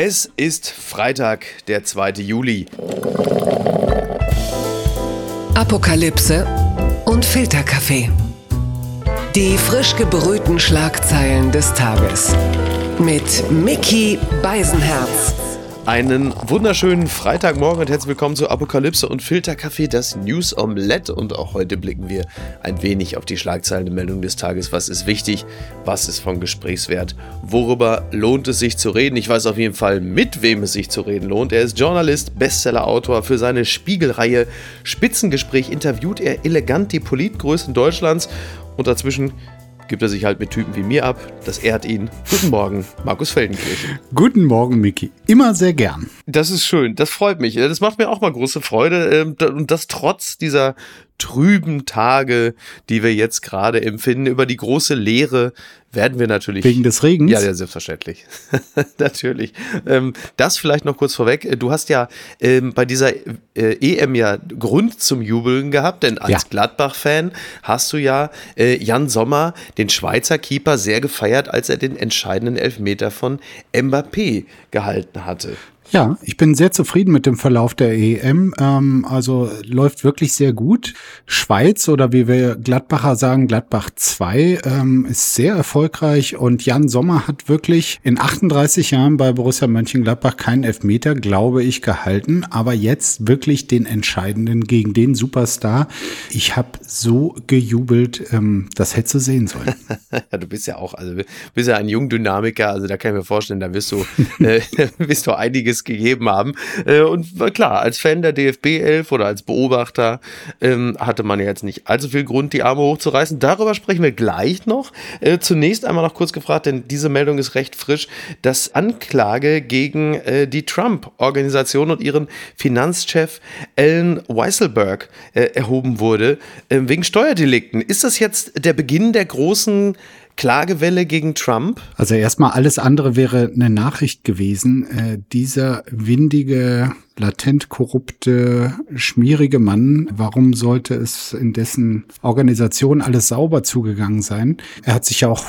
Es ist Freitag, der 2. Juli. Apokalypse und Filterkaffee. Die frisch gebrühten Schlagzeilen des Tages. Mit Mickey Beisenherz. Einen wunderschönen Freitagmorgen und herzlich willkommen zu Apokalypse und Filterkaffee, das News Omelette. Und auch heute blicken wir ein wenig auf die Schlagzeilenmeldung des Tages. Was ist wichtig? Was ist von Gesprächswert? Worüber lohnt es sich zu reden? Ich weiß auf jeden Fall, mit wem es sich zu reden lohnt. Er ist Journalist, Bestsellerautor. Für seine Spiegelreihe Spitzengespräch interviewt er elegant die Politgrößen Deutschlands. Und dazwischen gibt er sich halt mit Typen wie mir ab. Das ehrt ihn. Guten Morgen, Markus Feldenkirchen. Guten Morgen, Miki. Immer sehr gern. Das ist schön, das freut mich. Das macht mir auch mal große Freude. Ähm, und das trotz dieser trüben Tage, die wir jetzt gerade empfinden, über die große Leere werden wir natürlich. Wegen des Regens? Ja, ja, selbstverständlich. natürlich. Ähm, das vielleicht noch kurz vorweg. Du hast ja ähm, bei dieser äh, EM ja Grund zum Jubeln gehabt, denn als ja. Gladbach-Fan hast du ja äh, Jan Sommer, den Schweizer Keeper, sehr gefeiert, als er den entscheidenden Elfmeter von Mbappé gehalten hatte. Ja, ich bin sehr zufrieden mit dem Verlauf der EM. Ähm, also läuft wirklich sehr gut. Schweiz oder wie wir Gladbacher sagen, Gladbach 2 ähm, ist sehr erfolgreich und Jan Sommer hat wirklich in 38 Jahren bei Borussia Mönchengladbach keinen Elfmeter, glaube ich, gehalten, aber jetzt wirklich den entscheidenden gegen den Superstar. Ich habe so gejubelt, ähm, das hättest du sehen sollen. du bist ja auch, also bist ja ein Jungdynamiker, also da kann ich mir vorstellen, da wirst du, äh, wirst du einiges einiges gegeben haben. Äh, und klar, als Fan der DFB 11 oder als Beobachter ähm, hatte man jetzt nicht allzu viel Grund, die Arme hochzureißen. Darüber sprechen wir gleich noch. Äh, zunächst einmal noch kurz gefragt, denn diese Meldung ist recht frisch, dass Anklage gegen äh, die Trump-Organisation und ihren Finanzchef Alan Weisselberg erhoben wurde, wegen Steuerdelikten. Ist das jetzt der Beginn der großen Klagewelle gegen Trump? Also erstmal alles andere wäre eine Nachricht gewesen. Äh, dieser windige, latent korrupte, schmierige Mann, warum sollte es in dessen Organisation alles sauber zugegangen sein? Er hat sich ja auch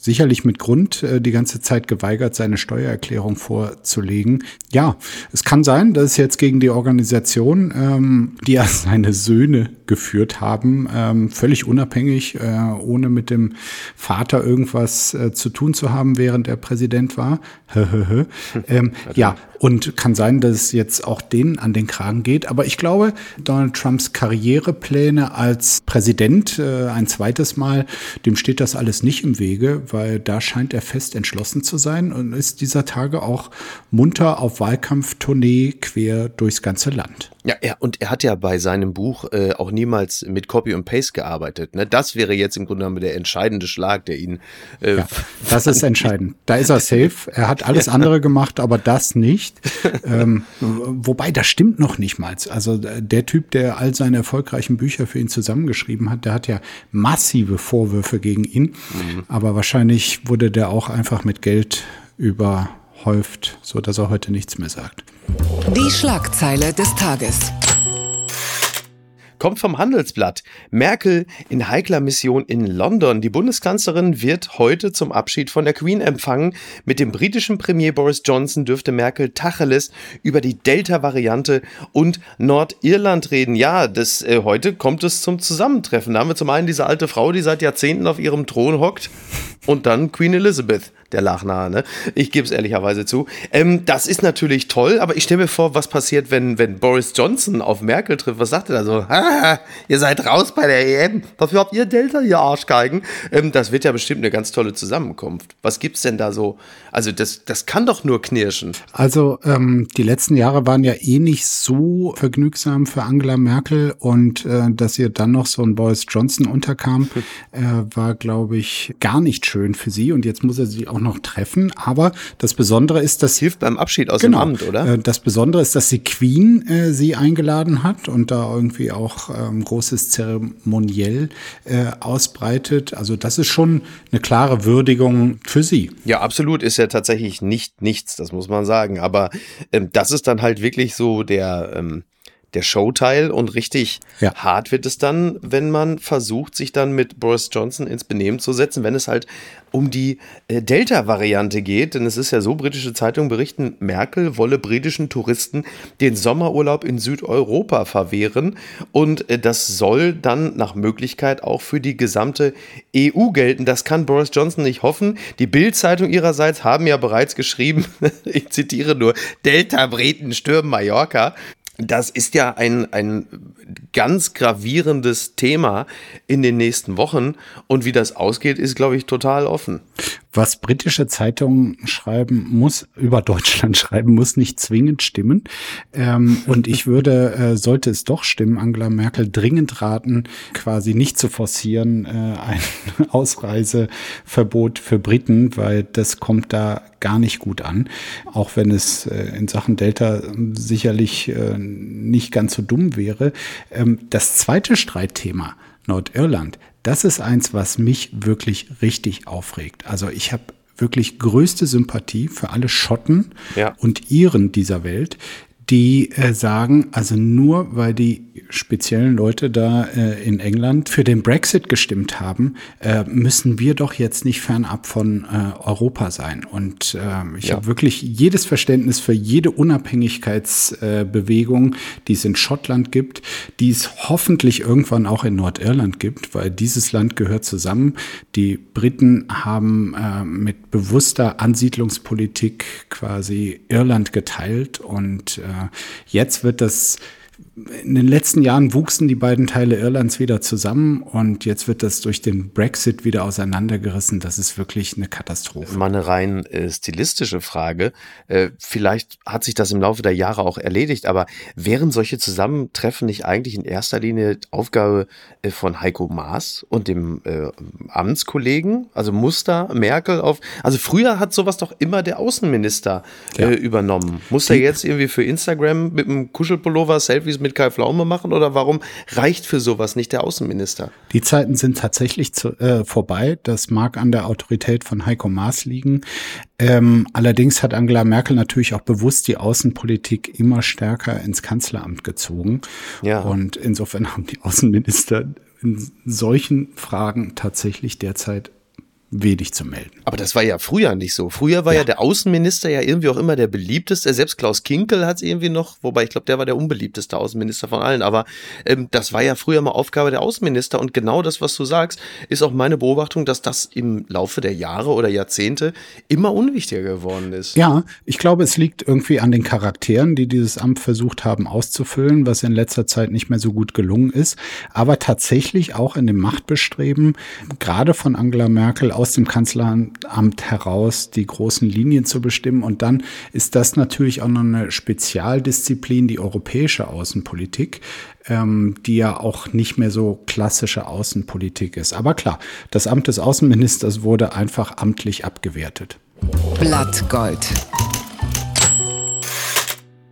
sicherlich mit Grund äh, die ganze Zeit geweigert, seine Steuererklärung vorzulegen. Ja, es kann sein, dass es jetzt gegen die Organisation, ähm, die ja seine Söhne geführt haben, ähm, völlig unabhängig, äh, ohne mit dem Vater irgendwas äh, zu tun zu haben, während er Präsident war. ähm, ja, und kann sein, dass es jetzt auch denen an den Kragen geht. Aber ich glaube, Donald Trumps Karrierepläne als Präsident äh, ein zweites Mal, dem steht das alles nicht im Wege, weil da scheint er fest entschlossen zu sein und ist dieser Tage auch munter auf Wahlkampftournee quer durchs ganze Land. Ja, er, und er hat ja bei seinem Buch äh, auch niemals mit Copy und Paste gearbeitet. Ne? Das wäre jetzt im Grunde genommen der entscheidende Schlag, der ihn. Äh, ja, das ist entscheidend. Da ist er safe. Er hat alles andere gemacht, aber das nicht. ähm, wobei, das stimmt noch nicht mal. Also der Typ, der all seine erfolgreichen Bücher für ihn zusammengeschrieben hat, der hat ja massive Vorwürfe gegen ihn. Mhm. Aber wahrscheinlich wurde der auch einfach mit Geld überhäuft, so dass er heute nichts mehr sagt. Die Schlagzeile des Tages kommt vom Handelsblatt. Merkel in heikler Mission in London. Die Bundeskanzlerin wird heute zum Abschied von der Queen empfangen. Mit dem britischen Premier Boris Johnson dürfte Merkel Tacheles über die Delta-Variante und Nordirland reden. Ja, das, äh, heute kommt es zum Zusammentreffen. Da haben wir zum einen diese alte Frau, die seit Jahrzehnten auf ihrem Thron hockt und dann Queen Elizabeth der Lachnahe, ne? Ich gebe es ehrlicherweise zu. Ähm, das ist natürlich toll, aber ich stelle mir vor, was passiert, wenn, wenn Boris Johnson auf Merkel trifft. Was sagt er da so? Ihr seid raus bei der EM. Dafür habt ihr Delta, ihr Arschgeigen. Ähm, das wird ja bestimmt eine ganz tolle Zusammenkunft. Was gibt's denn da so? Also, das, das kann doch nur knirschen. Also, ähm, die letzten Jahre waren ja eh nicht so vergnügsam für Angela Merkel und äh, dass ihr dann noch so ein Boris Johnson unterkam, äh, war, glaube ich, gar nicht schön für sie. Und jetzt muss er sie auch auch noch treffen. Aber das Besondere ist, dass. Hilft beim Abschied aus genau, dem Amt, oder? Äh, das Besondere ist, dass die Queen äh, sie eingeladen hat und da irgendwie auch ähm, großes Zeremoniell äh, ausbreitet. Also das ist schon eine klare Würdigung für sie. Ja, absolut. Ist ja tatsächlich nicht nichts, das muss man sagen. Aber ähm, das ist dann halt wirklich so der. Ähm der Showteil und richtig ja. hart wird es dann, wenn man versucht, sich dann mit Boris Johnson ins Benehmen zu setzen, wenn es halt um die äh, Delta-Variante geht. Denn es ist ja so, britische Zeitungen berichten, Merkel wolle britischen Touristen den Sommerurlaub in Südeuropa verwehren. Und äh, das soll dann nach Möglichkeit auch für die gesamte EU gelten. Das kann Boris Johnson nicht hoffen. Die Bild-Zeitung ihrerseits haben ja bereits geschrieben, ich zitiere nur, Delta-Briten stürmen Mallorca. Das ist ja ein, ein ganz gravierendes Thema in den nächsten Wochen. Und wie das ausgeht, ist, glaube ich, total offen. Was britische Zeitungen schreiben muss, über Deutschland schreiben muss, nicht zwingend stimmen. Ähm, und ich würde, äh, sollte es doch stimmen, Angela Merkel dringend raten, quasi nicht zu forcieren, äh, ein Ausreiseverbot für Briten, weil das kommt da gar nicht gut an. Auch wenn es äh, in Sachen Delta sicherlich äh, nicht ganz so dumm wäre. Ähm, das zweite Streitthema, Nordirland, das ist eins, was mich wirklich richtig aufregt. Also ich habe wirklich größte Sympathie für alle Schotten ja. und Iren dieser Welt, die äh, sagen, also nur weil die speziellen Leute da äh, in England für den Brexit gestimmt haben, äh, müssen wir doch jetzt nicht fernab von äh, Europa sein. Und äh, ich ja. habe wirklich jedes Verständnis für jede Unabhängigkeitsbewegung, die es in Schottland gibt, die es hoffentlich irgendwann auch in Nordirland gibt, weil dieses Land gehört zusammen. Die Briten haben äh, mit bewusster Ansiedlungspolitik quasi Irland geteilt und äh, jetzt wird das in den letzten Jahren wuchsen die beiden Teile Irlands wieder zusammen und jetzt wird das durch den Brexit wieder auseinandergerissen. Das ist wirklich eine Katastrophe. Mal eine rein äh, stilistische Frage. Äh, vielleicht hat sich das im Laufe der Jahre auch erledigt, aber wären solche Zusammentreffen nicht eigentlich in erster Linie Aufgabe äh, von Heiko Maas und dem Amtskollegen? Also muss da Merkel auf. Also früher hat sowas doch immer der Außenminister ja. Übernommen. Muss er jetzt irgendwie für Instagram mit einem Kuschelpullover Selfies mit Kai Pflaume machen oder warum reicht für sowas nicht der Außenminister? Die Zeiten sind tatsächlich zu, äh, vorbei. Das mag an der Autorität von Heiko Maas liegen. Ähm, allerdings hat Angela Merkel natürlich auch bewusst die Außenpolitik immer stärker ins Kanzleramt gezogen. Ja. Und insofern haben die Außenminister in solchen Fragen tatsächlich derzeit wenig zu melden. Aber das war ja früher nicht so. Früher war ja, ja der Außenminister ja irgendwie auch immer der beliebteste. Selbst Klaus Kinkel hat es irgendwie noch, wobei ich glaube, der war der unbeliebteste Außenminister von allen. Aber ähm, das war ja früher mal Aufgabe der Außenminister. Und genau das, was du sagst, ist auch meine Beobachtung, dass das im Laufe der Jahre oder Jahrzehnte immer unwichtiger geworden ist. Ja, ich glaube, es liegt irgendwie an den Charakteren, die dieses Amt versucht haben auszufüllen, was in letzter Zeit nicht mehr so gut gelungen ist. Aber tatsächlich auch in dem Machtbestreben, gerade von Angela Merkel, aus dem Kanzleramt heraus die großen Linien zu bestimmen. Und dann ist das natürlich auch noch eine Spezialdisziplin, die europäische Außenpolitik, ähm, die ja auch nicht mehr so klassische Außenpolitik ist. Aber klar, das Amt des Außenministers wurde einfach amtlich abgewertet. Blattgold.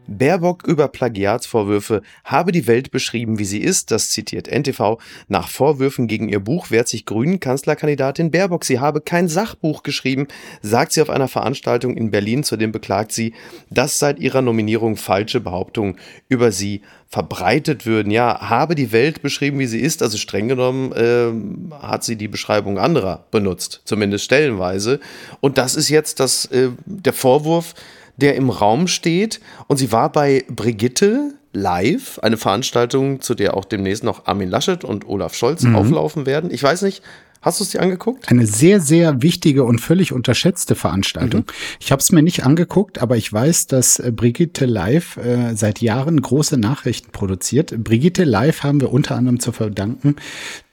Baerbock über Plagiatsvorwürfe habe die Welt beschrieben, wie sie ist, das zitiert NTV. Nach Vorwürfen gegen ihr Buch wehrt sich Grünen Kanzlerkandidatin Baerbock. Sie habe kein Sachbuch geschrieben, sagt sie auf einer Veranstaltung in Berlin. Zudem beklagt sie, dass seit ihrer Nominierung falsche Behauptungen über sie verbreitet würden. Ja, habe die Welt beschrieben, wie sie ist. Also streng genommen äh, hat sie die Beschreibung anderer benutzt, zumindest stellenweise. Und das ist jetzt das, äh, der Vorwurf, der im Raum steht. Und sie war bei Brigitte live, eine Veranstaltung, zu der auch demnächst noch Armin Laschet und Olaf Scholz mhm. auflaufen werden. Ich weiß nicht, Hast du es dir angeguckt? Eine sehr, sehr wichtige und völlig unterschätzte Veranstaltung. Mhm. Ich habe es mir nicht angeguckt, aber ich weiß, dass äh, Brigitte Live äh, seit Jahren große Nachrichten produziert. Brigitte Live haben wir unter anderem zu verdanken,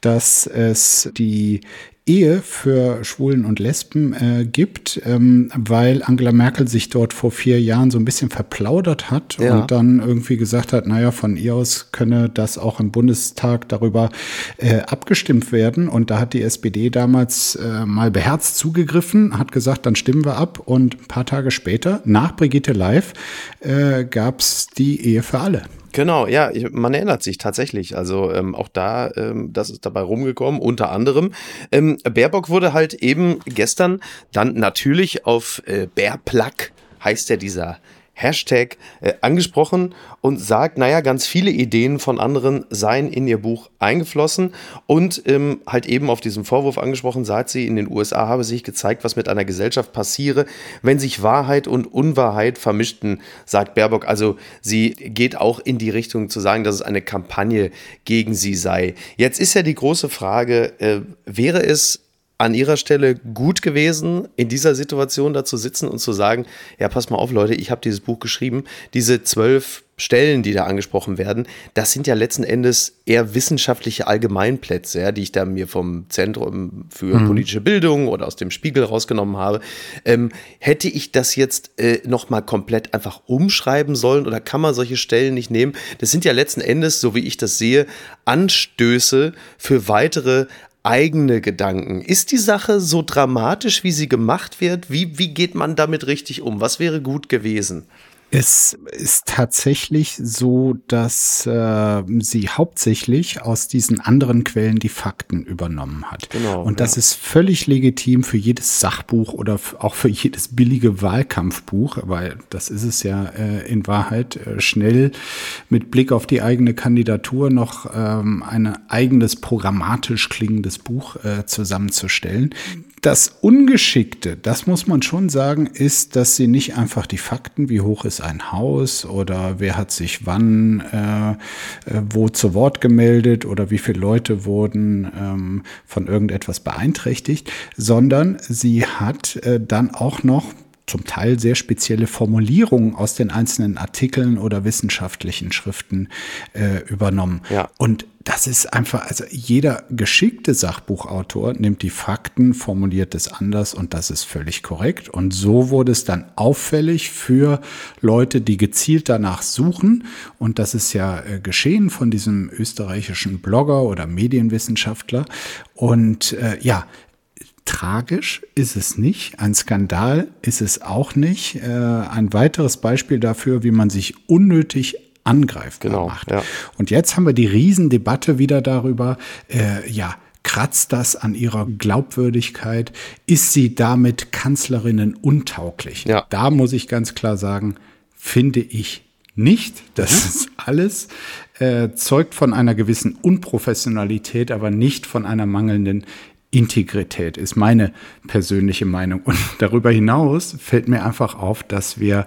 dass es die Ehe für Schwulen und Lesben äh, gibt, ähm, weil Angela Merkel sich dort vor vier Jahren so ein bisschen verplaudert hat ja. und dann irgendwie gesagt hat, naja, von ihr aus könne das auch im Bundestag darüber äh, abgestimmt werden. Und da hat die SPD damals äh, mal beherzt zugegriffen, hat gesagt, dann stimmen wir ab. Und ein paar Tage später, nach Brigitte Live, äh, gab es die Ehe für alle. Genau, ja, ich, man erinnert sich tatsächlich. Also ähm, auch da, ähm, das ist dabei rumgekommen, unter anderem. Ähm, Baerbock wurde halt eben gestern dann natürlich auf äh, Bärplack, heißt ja dieser Hashtag äh, angesprochen und sagt, naja, ganz viele Ideen von anderen seien in ihr Buch eingeflossen und ähm, halt eben auf diesen Vorwurf angesprochen, sagt sie, in den USA habe sich gezeigt, was mit einer Gesellschaft passiere, wenn sich Wahrheit und Unwahrheit vermischten, sagt Baerbock. Also sie geht auch in die Richtung zu sagen, dass es eine Kampagne gegen sie sei. Jetzt ist ja die große Frage, äh, wäre es an ihrer Stelle gut gewesen, in dieser Situation da zu sitzen und zu sagen, ja, pass mal auf, Leute, ich habe dieses Buch geschrieben, diese zwölf Stellen, die da angesprochen werden, das sind ja letzten Endes eher wissenschaftliche Allgemeinplätze, ja, die ich da mir vom Zentrum für mhm. politische Bildung oder aus dem Spiegel rausgenommen habe. Ähm, hätte ich das jetzt äh, nochmal komplett einfach umschreiben sollen oder kann man solche Stellen nicht nehmen? Das sind ja letzten Endes, so wie ich das sehe, Anstöße für weitere eigene Gedanken. Ist die Sache so dramatisch, wie sie gemacht wird? Wie, wie geht man damit richtig um? Was wäre gut gewesen? Es ist tatsächlich so, dass äh, sie hauptsächlich aus diesen anderen Quellen die Fakten übernommen hat. Genau, und das ja. ist völlig legitim für jedes Sachbuch oder auch für jedes billige Wahlkampfbuch, weil das ist es ja äh, in Wahrheit, äh, schnell mit Blick auf die eigene Kandidatur noch ähm, ein eigenes programmatisch klingendes Buch äh, zusammenzustellen. Das Ungeschickte, das muss man schon sagen, ist, dass sie nicht einfach die Fakten, wie hoch ist ein Haus oder wer hat sich wann äh, äh, wo zu Wort gemeldet oder wie viele Leute wurden ähm, von irgendetwas beeinträchtigt, sondern sie hat äh, dann auch noch zum Teil sehr spezielle Formulierungen aus den einzelnen Artikeln oder wissenschaftlichen Schriften äh, übernommen. Ja. Und das ist einfach, also jeder geschickte Sachbuchautor nimmt die Fakten, formuliert es anders und das ist völlig korrekt. Und so wurde es dann auffällig für Leute, die gezielt danach suchen. Und das ist ja äh, geschehen von diesem österreichischen Blogger oder Medienwissenschaftler. Und äh, ja, Tragisch ist es nicht, ein Skandal ist es auch nicht. Äh, ein weiteres Beispiel dafür, wie man sich unnötig angreifbar genau, macht. Ja. Und jetzt haben wir die Riesendebatte wieder darüber, äh, ja, kratzt das an ihrer Glaubwürdigkeit? Ist sie damit Kanzlerinnen untauglich? Ja. Da muss ich ganz klar sagen, finde ich nicht. Das mhm. ist alles äh, zeugt von einer gewissen Unprofessionalität, aber nicht von einer mangelnden Integrität, ist meine persönliche Meinung. Und darüber hinaus fällt mir einfach auf, dass wir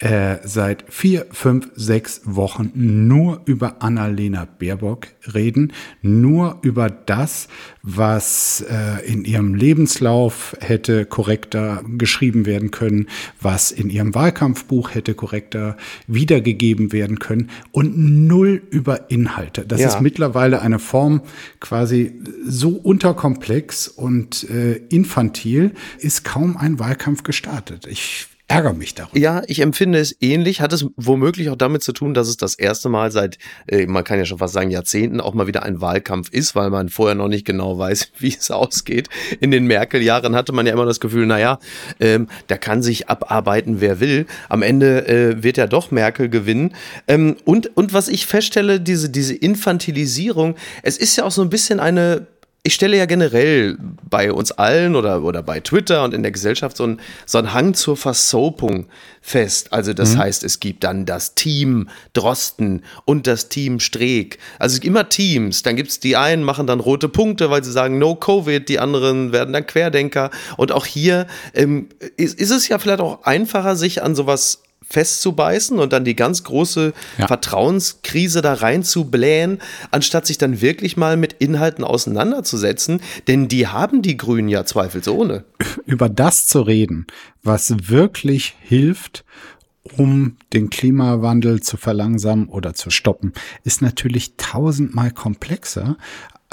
äh, seit vier, fünf, sechs Wochen nur über Annalena Baerbock reden, nur über das, was äh, in ihrem Lebenslauf hätte korrekter geschrieben werden können, was in ihrem Wahlkampfbuch hätte korrekter wiedergegeben werden können und null über Inhalte. Das ja. ist mittlerweile eine Form quasi so unterkomplex und äh, infantil, ist kaum ein Wahlkampf gestartet. Ich ärgere mich darüber. Ja, ich empfinde es ähnlich. Hat es womöglich auch damit zu tun, dass es das erste Mal seit, äh, man kann ja schon fast sagen, Jahrzehnten auch mal wieder ein Wahlkampf ist, weil man vorher noch nicht genau weiß, wie es ausgeht. In den Merkel-Jahren hatte man ja immer das Gefühl, naja, ähm, da kann sich abarbeiten, wer will. Am Ende äh, wird ja doch Merkel gewinnen. Ähm, und, und was ich feststelle, diese, diese Infantilisierung, es ist ja auch so ein bisschen eine ich stelle ja generell bei uns allen oder, oder bei Twitter und in der Gesellschaft so einen so einen Hang zur Versoapung fest. Also das mhm. heißt, es gibt dann das Team Drosten und das Team Streeck. Also immer Teams. Dann gibt es die einen, machen dann rote Punkte, weil sie sagen No Covid, die anderen werden dann Querdenker. Und auch hier ähm, ist, ist es ja vielleicht auch einfacher, sich an sowas festzubeißen und dann die ganz große ja. Vertrauenskrise da reinzublähen, anstatt sich dann wirklich mal mit Inhalten auseinanderzusetzen, denn die haben die Grünen ja zweifelsohne. Über das zu reden, was wirklich hilft, um den Klimawandel zu verlangsamen oder zu stoppen, ist natürlich tausendmal komplexer,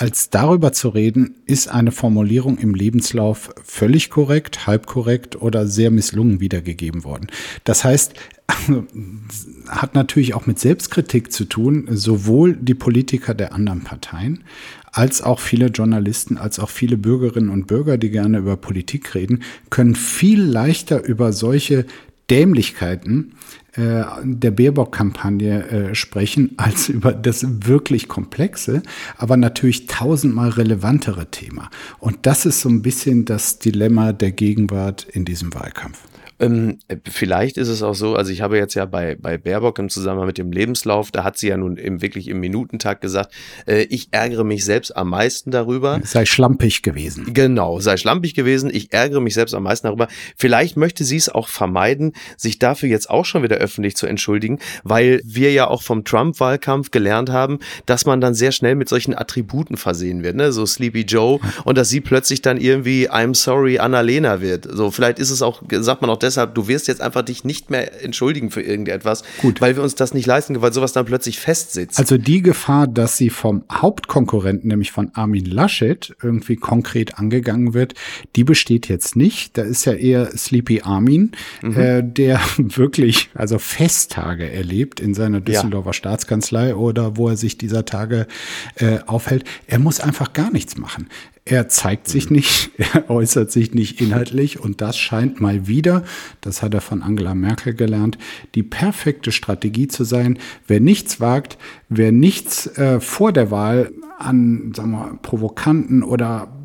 als darüber zu reden, ist eine Formulierung im Lebenslauf völlig korrekt, halb korrekt oder sehr misslungen wiedergegeben worden. Das heißt, hat natürlich auch mit Selbstkritik zu tun, sowohl die Politiker der anderen Parteien als auch viele Journalisten, als auch viele Bürgerinnen und Bürger, die gerne über Politik reden, können viel leichter über solche Dämlichkeiten äh, der Baerbock-Kampagne äh, sprechen, als über das wirklich komplexe, aber natürlich tausendmal relevantere Thema. Und das ist so ein bisschen das Dilemma der Gegenwart in diesem Wahlkampf. Ähm, vielleicht ist es auch so, also ich habe jetzt ja bei, bei Baerbock im Zusammenhang mit dem Lebenslauf, da hat sie ja nun im, wirklich im Minutentag gesagt, äh, ich ärgere mich selbst am meisten darüber. Sei schlampig gewesen. Genau, sei schlampig gewesen. Ich ärgere mich selbst am meisten darüber. Vielleicht möchte sie es auch vermeiden, sich dafür jetzt auch schon wieder öffentlich zu entschuldigen, weil wir ja auch vom Trump-Wahlkampf gelernt haben, dass man dann sehr schnell mit solchen Attributen versehen wird, ne? so Sleepy Joe und dass sie plötzlich dann irgendwie I'm sorry Annalena wird. So, vielleicht ist es auch, sagt man auch deshalb, du wirst jetzt einfach dich nicht mehr entschuldigen für irgendetwas, Gut. weil wir uns das nicht leisten können, weil sowas dann plötzlich festsitzt. Also die Gefahr, dass sie vom Hauptkonkurrenten, nämlich von Armin Laschet, irgendwie konkret angegangen wird, die besteht jetzt nicht. Da ist ja eher Sleepy Armin, mhm. äh, der wirklich also Festtage erlebt in seiner Düsseldorfer ja. Staatskanzlei oder wo er sich dieser Tage äh, aufhält. Er muss einfach gar nichts machen. Er zeigt sich mhm. nicht, er äußert sich nicht inhaltlich und das scheint mal wieder, das hat er von Angela Merkel gelernt, die perfekte Strategie zu sein. Wer nichts wagt, wer nichts äh, vor der Wahl an sagen wir, provokanten oder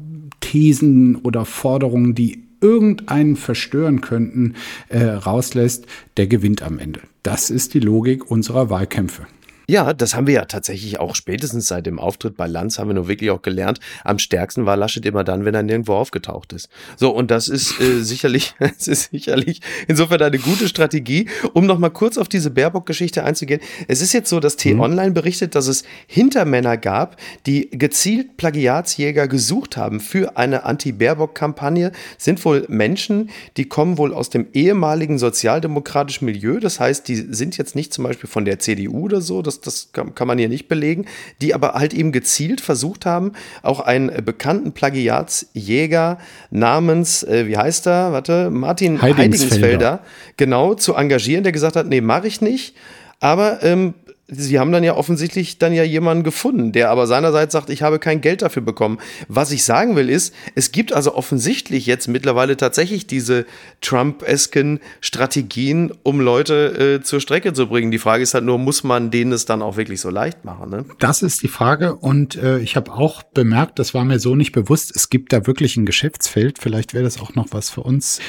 Thesen oder Forderungen, die irgendeinen verstören könnten, äh, rauslässt, der gewinnt am Ende. Das ist die Logik unserer Wahlkämpfe. Ja, das haben wir ja tatsächlich auch spätestens seit dem Auftritt bei Lanz haben wir nur wirklich auch gelernt. Am stärksten war Laschet immer dann, wenn er nirgendwo aufgetaucht ist. So, und das ist äh, sicherlich, es ist sicherlich insofern eine gute Strategie. Um nochmal kurz auf diese Baerbock-Geschichte einzugehen. Es ist jetzt so, dass T-Online mhm. berichtet, dass es Hintermänner gab, die gezielt Plagiatsjäger gesucht haben für eine Anti-Baerbock-Kampagne. Sind wohl Menschen, die kommen wohl aus dem ehemaligen sozialdemokratischen Milieu. Das heißt, die sind jetzt nicht zum Beispiel von der CDU oder so. Das das, das kann, man hier nicht belegen, die aber halt eben gezielt versucht haben, auch einen äh, bekannten Plagiatsjäger namens, äh, wie heißt er, warte, Martin Heidingsfelder. Heidingsfelder, genau, zu engagieren, der gesagt hat, nee, mache ich nicht. Aber ähm, sie haben dann ja offensichtlich dann ja jemanden gefunden, der aber seinerseits sagt, ich habe kein Geld dafür bekommen. Was ich sagen will ist, es gibt also offensichtlich jetzt mittlerweile tatsächlich diese Trump-esken Strategien, um Leute äh, zur Strecke zu bringen. Die Frage ist halt nur, muss man denen es dann auch wirklich so leicht machen? Ne? Das ist die Frage und äh, ich habe auch bemerkt, das war mir so nicht bewusst, es gibt da wirklich ein Geschäftsfeld. Vielleicht wäre das auch noch was für uns,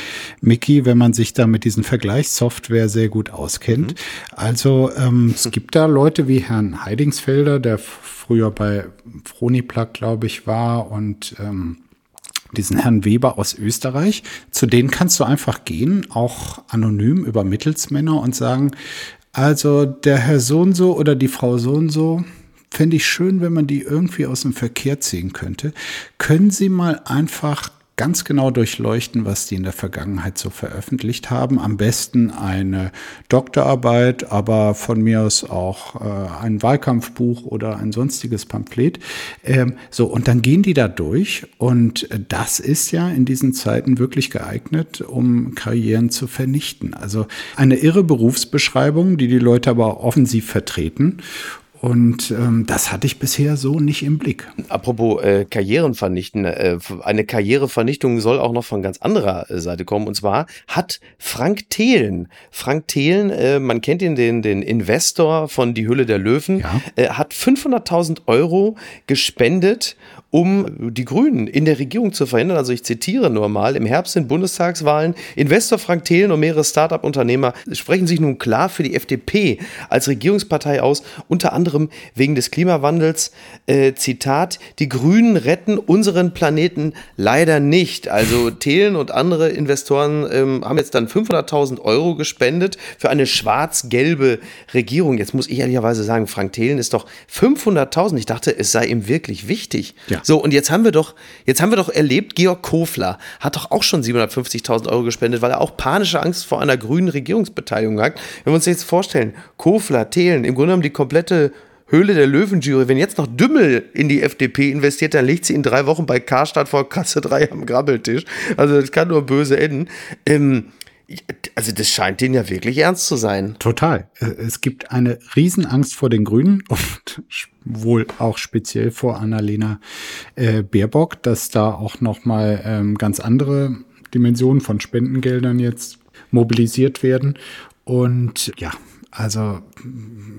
Mickey, wenn man sich da mit diesen Vergleichssoftware sehr gut auskennt. Mhm. Also ähm, es gibt da Leute wie Herrn Heidingsfelder, der früher bei Froniplug, glaube ich, war und ähm, diesen Herrn Weber aus Österreich. Zu denen kannst du einfach gehen, auch anonym über Mittelsmänner und sagen, also der Herr so und so oder die Frau so und so, fände ich schön, wenn man die irgendwie aus dem Verkehr ziehen könnte. Können Sie mal einfach ganz genau durchleuchten, was die in der Vergangenheit so veröffentlicht haben. Am besten eine Doktorarbeit, aber von mir aus auch äh, ein Wahlkampfbuch oder ein sonstiges Pamphlet. Ähm, so, und dann gehen die da durch und das ist ja in diesen Zeiten wirklich geeignet, um Karrieren zu vernichten. Also eine irre Berufsbeschreibung, die die Leute aber offensiv vertreten. Und ähm, das hatte ich bisher so nicht im Blick. Apropos äh, Karrieren vernichten, äh, eine Karrierevernichtung soll auch noch von ganz anderer äh, Seite kommen. Und zwar hat Frank Thelen, Frank Thelen, äh, man kennt ihn, den, den Investor von Die Hülle der Löwen, ja. äh, hat 500.000 Euro gespendet, um die Grünen in der Regierung zu verhindern. Also ich zitiere nur mal, im Herbst sind Bundestagswahlen. Investor Frank Thelen und mehrere Start-up-Unternehmer sprechen sich nun klar für die FDP als Regierungspartei aus, unter anderem wegen des Klimawandels. Äh, Zitat, die Grünen retten unseren Planeten leider nicht. Also Thelen und andere Investoren ähm, haben jetzt dann 500.000 Euro gespendet für eine schwarz-gelbe Regierung. Jetzt muss ich ehrlicherweise sagen, Frank Thelen ist doch 500.000. Ich dachte, es sei ihm wirklich wichtig. Ja. So, und jetzt haben wir doch, jetzt haben wir doch erlebt, Georg Kofler hat doch auch schon 750.000 Euro gespendet, weil er auch panische Angst vor einer grünen Regierungsbeteiligung hat. Wenn wir uns jetzt vorstellen, Kofler, Thelen, im Grunde genommen die komplette Höhle der Löwenjury, wenn jetzt noch Dümmel in die FDP investiert, dann liegt sie in drei Wochen bei Karstadt vor Kasse 3 am Grabbeltisch. Also das kann nur böse enden. Ähm, also das scheint denen ja wirklich ernst zu sein. Total. Es gibt eine Riesenangst vor den Grünen und wohl auch speziell vor Annalena äh, Baerbock, dass da auch noch mal ähm, ganz andere Dimensionen von Spendengeldern jetzt mobilisiert werden. Und ja, Also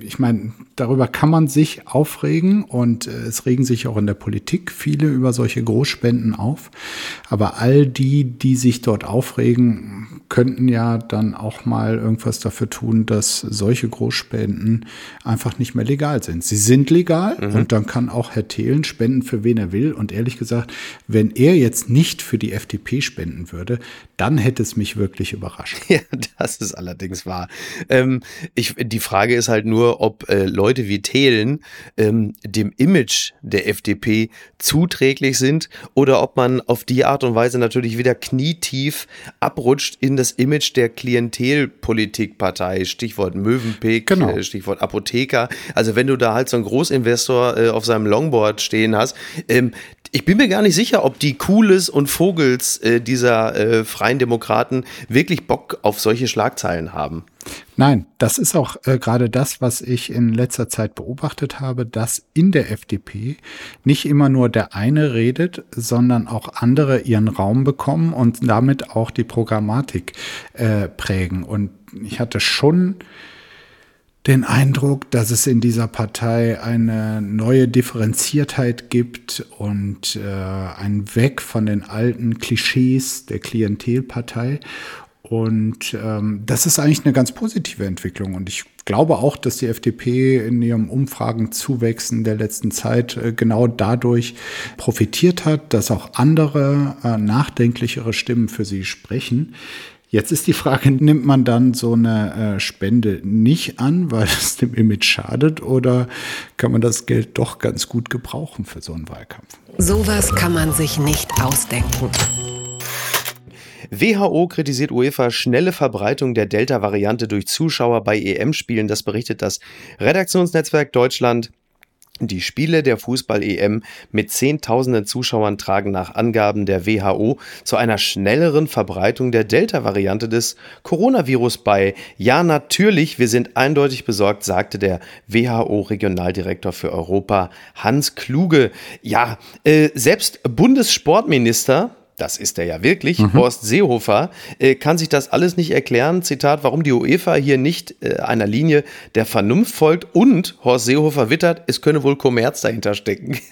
ich meine, darüber kann man sich aufregen und äh, es regen sich auch in der Politik viele über solche Großspenden auf. Aber all die, die sich dort aufregen, könnten ja dann auch mal irgendwas dafür tun, dass solche Großspenden einfach nicht mehr legal sind. Sie sind legal mhm. und dann kann auch Herr Thelen spenden, für wen er will. Und ehrlich gesagt, wenn er jetzt nicht für die FDP spenden würde, dann hätte es mich wirklich überrascht. Ja, das ist allerdings wahr. Ähm, ich, die Frage ist halt nur, ob äh, Leute wie Thelen ähm, dem Image der FDP zuträglich sind oder ob man auf die Art und Weise natürlich wieder knietief abrutscht in das Image der Klientelpolitikpartei. Stichwort Mövenpick, genau. Äh, Stichwort Apotheker. Also wenn du da halt so einen Großinvestor äh, auf seinem Longboard stehen hast, ähm, ich bin mir gar nicht sicher, ob die Cooles und Vogels äh, dieser äh, freien Demokraten wirklich Bock auf solche Schlagzeilen haben. Nein, das ist auch äh, gerade das, was ich in letzter Zeit beobachtet habe, dass in der FDP nicht immer nur der eine redet, sondern auch andere ihren Raum bekommen und damit auch die Programmatik äh, prägen. Und ich hatte schon den Eindruck, dass es in dieser Partei eine neue Differenziertheit gibt und äh, ein Weg von den alten Klischees der Klientelpartei. Und ähm, das ist eigentlich eine ganz positive Entwicklung. Und ich glaube auch, dass die FDP in ihrem Umfragenzuwächsen der letzten Zeit äh, genau dadurch profitiert hat, dass auch andere äh, nachdenklichere Stimmen für sie sprechen. Jetzt ist die Frage, nimmt man dann so eine äh, Spende nicht an, weil es dem Image schadet, oder kann man das Geld doch ganz gut gebrauchen für so einen Wahlkampf? Sowas kann man sich nicht ausdenken. WHO kritisiert UEFA schnelle Verbreitung der Delta-Variante durch Zuschauer bei EM-Spielen. Das berichtet das Redaktionsnetzwerk Deutschland. Die Spiele der Fußball-EM mit Zehntausenden Zuschauern tragen nach Angaben der WHO zu einer schnelleren Verbreitung der Delta-Variante des Coronavirus bei. Ja, natürlich, wir sind eindeutig besorgt, sagte der WHO-Regionaldirektor für Europa Hans Kluge. Ja, äh, selbst Bundessportminister das ist er ja wirklich, mhm. Horst Seehofer, äh, kann sich das alles nicht erklären, Zitat, warum die UEFA hier nicht äh, einer Linie der Vernunft folgt und Horst Seehofer wittert, es könne wohl Kommerz dahinter stecken.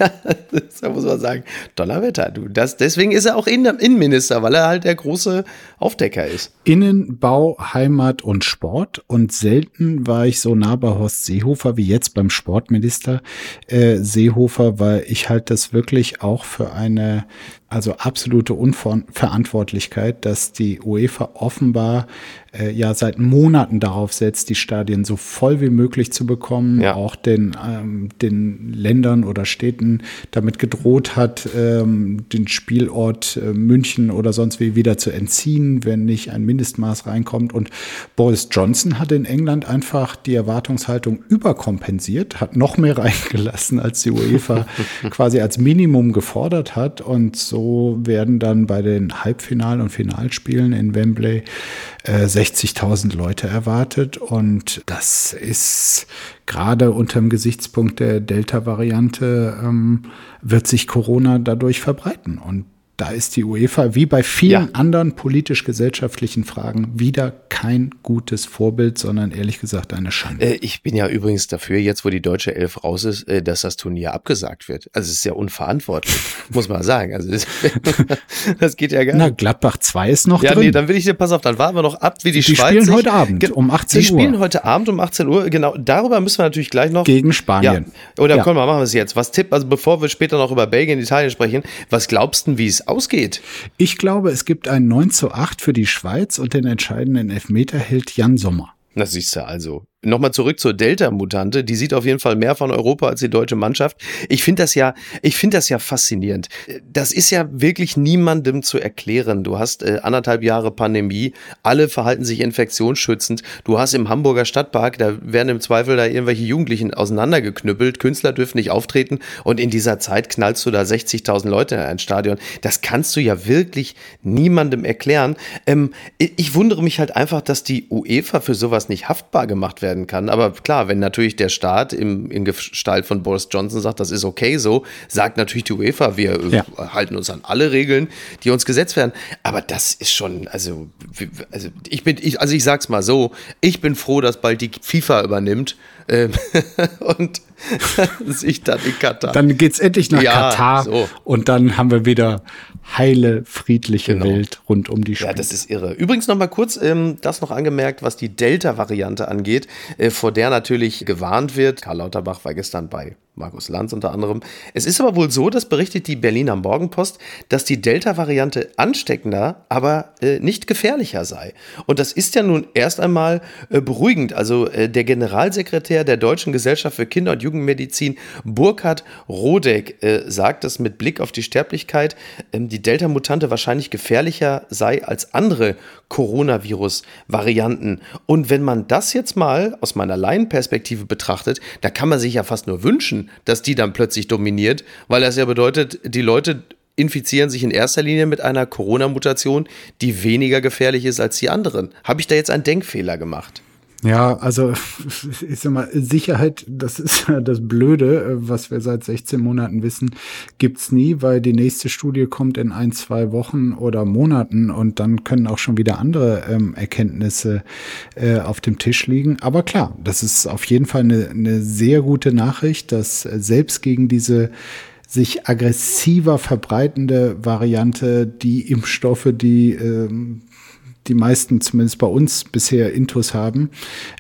da muss man sagen, Donnerwetter, du, das, deswegen ist er auch Innenminister, weil er halt der große Aufdecker ist. Innenbau, Heimat und Sport und selten war ich so nah bei Horst Seehofer wie jetzt beim Sportminister äh, Seehofer, weil ich halte das wirklich auch für eine also absolute Unverantwortlichkeit, dass die UEFA offenbar äh, ja seit Monaten darauf setzt, die Stadien so voll wie möglich zu bekommen, ja. auch den, ähm, den Ländern oder Städten damit gedroht hat, ähm, den Spielort äh, München oder sonst wie wieder zu entziehen, wenn nicht ein Mindestmaß reinkommt. Und Boris Johnson hat in England einfach die Erwartungshaltung überkompensiert, hat noch mehr reingelassen, als die UEFA quasi als Minimum gefordert hat. Und so werden dann bei den Halbfinal- und Finalspielen in Wembley äh, 60.000 Leute erwartet. Und das ist gerade unter dem Gesichtspunkt der Delta-Variante ähm, wird sich Corona dadurch verbreiten. Und da ist die UEFA wie bei vielen ja. anderen politisch-gesellschaftlichen Fragen wieder kein gutes Vorbild, sondern ehrlich gesagt eine Schande. Äh, ich bin ja übrigens dafür, jetzt wo die deutsche Elf raus ist, äh, dass das Turnier abgesagt wird. Also es ist ja unverantwortlich, muss man sagen. Also das, das, geht ja gar nicht. Na, Gladbach 2 ist noch ja, drin. Ja, nee, dann will ich dir, pass auf, dann warten wir noch ab, wie die, die Schweiz spielen heute Abend um 18 Uhr. Die spielen heute Abend um 18 Uhr, genau. Darüber müssen wir natürlich gleich noch. Gegen Spanien. Ja. Oder ja. komm mal, machen wir es jetzt. Was Tipp, also bevor wir später noch über Belgien, Italien sprechen, was glaubst du, wie es ausgeht? Ich glaube, es gibt ein 9 zu 8 für die Schweiz und den entscheidenden Elfmeter hält Jan Sommer. Das siehst du also. Nochmal zurück zur Delta-Mutante. Die sieht auf jeden Fall mehr von Europa als die deutsche Mannschaft. Ich finde das ja, ich finde das ja faszinierend. Das ist ja wirklich niemandem zu erklären. Du hast äh, anderthalb Jahre Pandemie. Alle verhalten sich infektionsschützend. Du hast im Hamburger Stadtpark, da werden im Zweifel da irgendwelche Jugendlichen auseinandergeknüppelt. Künstler dürfen nicht auftreten. Und in dieser Zeit knallst du da 60.000 Leute in ein Stadion. Das kannst du ja wirklich niemandem erklären. Ähm, ich wundere mich halt einfach, dass die UEFA für sowas nicht haftbar gemacht wird werden kann. Aber klar, wenn natürlich der Staat im, in Gestalt von Boris Johnson sagt, das ist okay so, sagt natürlich die UEFA, wir ja. halten uns an alle Regeln, die uns gesetzt werden. Aber das ist schon, also, also ich bin, ich, also ich sag's mal so, ich bin froh, dass bald die FIFA übernimmt ähm, und sich dann in Katar. Dann geht's endlich nach ja, Katar so. und dann haben wir wieder heile, friedliche genau. Welt rund um die Spiele. Ja, das ist irre. Übrigens noch mal kurz ähm, das noch angemerkt, was die Delta-Variante angeht, äh, vor der natürlich gewarnt wird. Karl Lauterbach war gestern bei Markus Lanz unter anderem. Es ist aber wohl so, das berichtet die Berliner Morgenpost, dass die Delta-Variante ansteckender, aber äh, nicht gefährlicher sei. Und das ist ja nun erst einmal äh, beruhigend. Also äh, der Generalsekretär der Deutschen Gesellschaft für Kinder- und Jugendmedizin, Burkhard Rodeck, äh, sagt, dass mit Blick auf die Sterblichkeit ähm, die Delta-Mutante wahrscheinlich gefährlicher sei als andere Coronavirus-Varianten. Und wenn man das jetzt mal aus meiner Laienperspektive betrachtet, da kann man sich ja fast nur wünschen, dass die dann plötzlich dominiert, weil das ja bedeutet, die Leute infizieren sich in erster Linie mit einer Corona-Mutation, die weniger gefährlich ist als die anderen. Habe ich da jetzt einen Denkfehler gemacht? Ja, also ich sag mal, Sicherheit, das ist das Blöde, was wir seit 16 Monaten wissen, gibt's nie, weil die nächste Studie kommt in ein, zwei Wochen oder Monaten und dann können auch schon wieder andere ähm, Erkenntnisse äh, auf dem Tisch liegen. Aber klar, das ist auf jeden Fall eine, eine sehr gute Nachricht, dass selbst gegen diese sich aggressiver verbreitende Variante die Impfstoffe, die ähm, die meisten zumindest bei uns bisher Intus haben,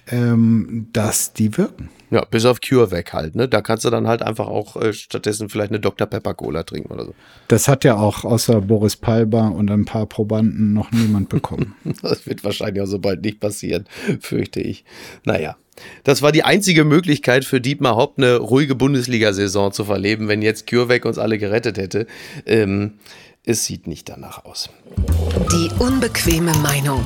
ähm, dass die wirken. Ja, bis auf CureVac halt, ne? Da kannst du dann halt einfach auch äh, stattdessen vielleicht eine Dr. Pepper Cola trinken oder so. Das hat ja auch außer Boris Palber und ein paar Probanden noch niemand bekommen. das wird wahrscheinlich auch so bald nicht passieren, fürchte ich. Naja. Das war die einzige Möglichkeit für Dietmar Hopp eine ruhige Bundesliga-Saison zu verleben, wenn jetzt CureVac uns alle gerettet hätte. Ähm, es sieht nicht danach aus. Die unbequeme Meinung.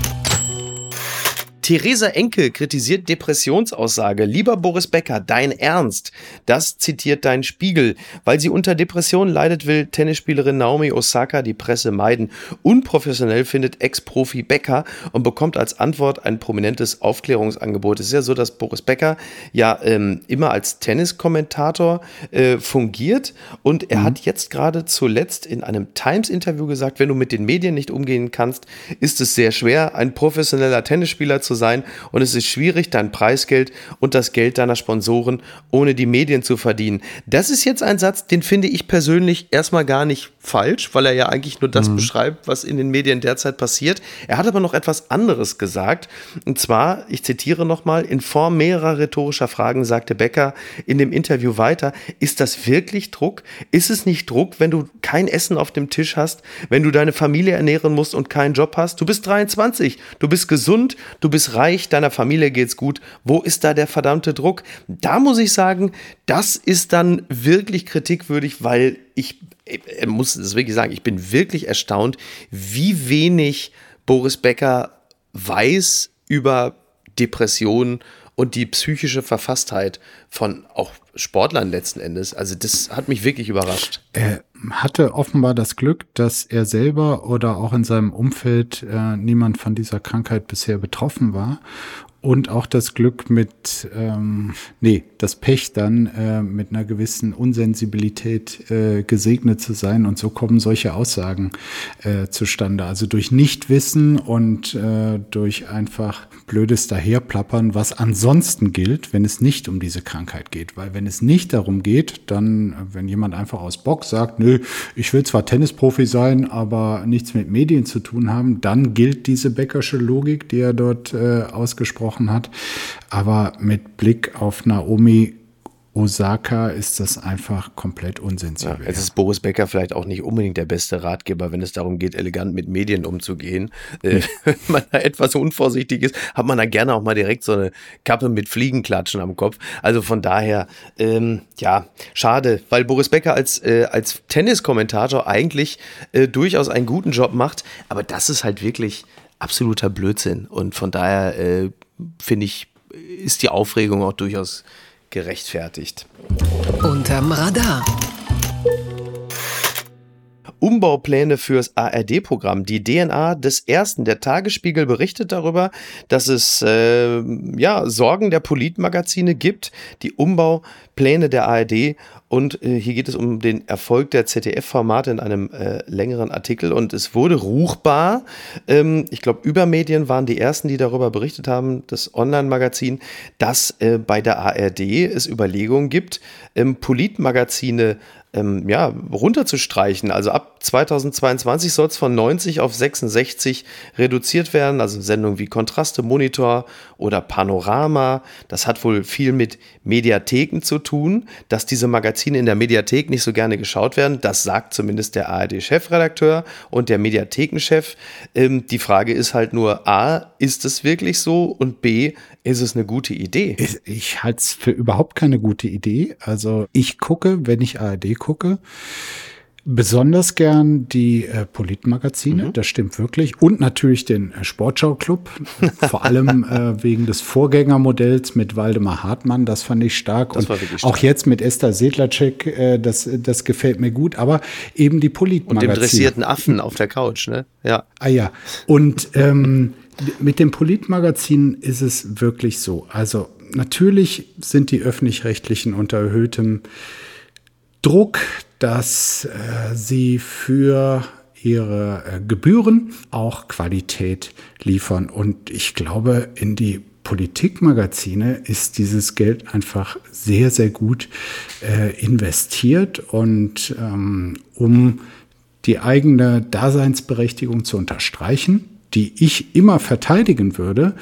Theresa Enke kritisiert Depressionsaussage. Lieber Boris Becker, dein Ernst? Das zitiert dein Spiegel. Weil sie unter Depression leidet, will Tennisspielerin Naomi Osaka die Presse meiden. Unprofessionell findet Ex-Profi Becker und bekommt als Antwort ein prominentes Aufklärungsangebot. Es ist ja so, dass Boris Becker ja ähm, immer als Tenniskommentator äh, fungiert und er mhm. hat jetzt gerade zuletzt in einem Times-Interview gesagt, wenn du mit den Medien nicht umgehen kannst, ist es sehr schwer, ein professioneller Tennisspieler zu sein und es ist schwierig, dein Preisgeld und das Geld deiner Sponsoren ohne die Medien zu verdienen. Das ist jetzt ein Satz, den finde ich persönlich erstmal gar nicht falsch, weil er ja eigentlich nur das mhm. beschreibt, was in den Medien derzeit passiert. Er hat aber noch etwas anderes gesagt. Und zwar, ich zitiere nochmal, in Form mehrerer rhetorischer Fragen sagte Becker in dem Interview weiter, ist das wirklich Druck? Ist es nicht Druck, wenn du kein Essen auf dem Tisch hast, wenn du deine Familie ernähren musst und keinen Job hast? Du bist 23, du bist gesund, du bist reich, deiner Familie geht's gut. Wo ist da der verdammte Druck? Da muss ich sagen, das ist dann wirklich kritikwürdig, weil ich, ich muss es wirklich sagen, ich bin wirklich erstaunt, wie wenig Boris Becker weiß über Depressionen und die psychische Verfasstheit von auch Sportlern letzten Endes. Also das hat mich wirklich überrascht. Er hatte offenbar das Glück, dass er selber oder auch in seinem Umfeld äh, niemand von dieser Krankheit bisher betroffen war und auch das Glück mit, ähm, nee, das Pech dann äh, mit einer gewissen Unsensibilität äh, gesegnet zu sein. Und so kommen solche Aussagen äh, zustande. Also durch Nichtwissen und äh, durch einfach blödes Daherplappern, was ansonsten gilt, wenn es nicht um diese Krankheit geht. Weil wenn es nicht darum geht, dann, wenn jemand einfach aus Bock sagt, nö, ich will zwar Tennisprofi sein, aber nichts mit Medien zu tun haben, dann gilt diese Bäckersche Logik, die er dort äh, ausgesprochen gesprochen hat. Aber mit Blick auf Naomi Osaka ist das einfach komplett unsensibel. Ja, jetzt ist Boris Becker vielleicht auch nicht unbedingt der beste Ratgeber, wenn es darum geht, elegant mit Medien umzugehen. Äh, wenn man da etwas unvorsichtig ist, hat man da gerne auch mal direkt so eine Kappe mit Fliegenklatschen am Kopf. Also von daher, ähm, ja, schade, weil Boris Becker als, äh, als Tenniskommentator eigentlich äh, durchaus einen guten Job macht. Aber das ist halt wirklich absoluter Blödsinn. Und von daher äh, finde ich, ist die Aufregung auch durchaus gerechtfertigt. Unterm Radar. Umbaupläne fürs ARD-Programm. Die DNA des ersten, der Tagesspiegel berichtet darüber, dass es äh, ja Sorgen der Politmagazine gibt, die Umbaupläne der ARD und äh, hier geht es um den Erfolg der ZDF-Formate in einem äh, längeren Artikel. Und es wurde ruchbar. Ähm, ich glaube, Übermedien waren die ersten, die darüber berichtet haben, das Online-Magazin, dass äh, bei der ARD es Überlegungen gibt, ähm, Politmagazine ähm, ja, runterzustreichen. Also ab 2022 soll es von 90 auf 66 reduziert werden. Also Sendungen wie Kontraste Monitor oder Panorama. Das hat wohl viel mit Mediatheken zu tun, dass diese Magazine in der Mediathek nicht so gerne geschaut werden. Das sagt zumindest der ARD-Chefredakteur und der Mediathekenchef. Ähm, die Frage ist halt nur A, ist es wirklich so? Und B, ist es eine gute Idee? Ich, ich halte es für überhaupt keine gute Idee. Also ich gucke, wenn ich ARD gucke, besonders gern die äh, Politmagazine, mhm. das stimmt wirklich. Und natürlich den äh, Sportschau-Club, vor allem äh, wegen des Vorgängermodells mit Waldemar Hartmann, das fand ich stark. Das und stark. auch jetzt mit Esther Sedlacek, äh, das, das gefällt mir gut. Aber eben die Politmagazine. Und dem dressierten Affen auf der Couch, ne? Ja. Ah ja. Und ähm, mit dem Politmagazin ist es wirklich so. Also natürlich sind die öffentlich-rechtlichen unter erhöhtem Druck, dass äh, sie für ihre äh, Gebühren auch Qualität liefern. Und ich glaube, in die Politikmagazine ist dieses Geld einfach sehr, sehr gut äh, investiert. Und ähm, um die eigene Daseinsberechtigung zu unterstreichen, die ich immer verteidigen würde,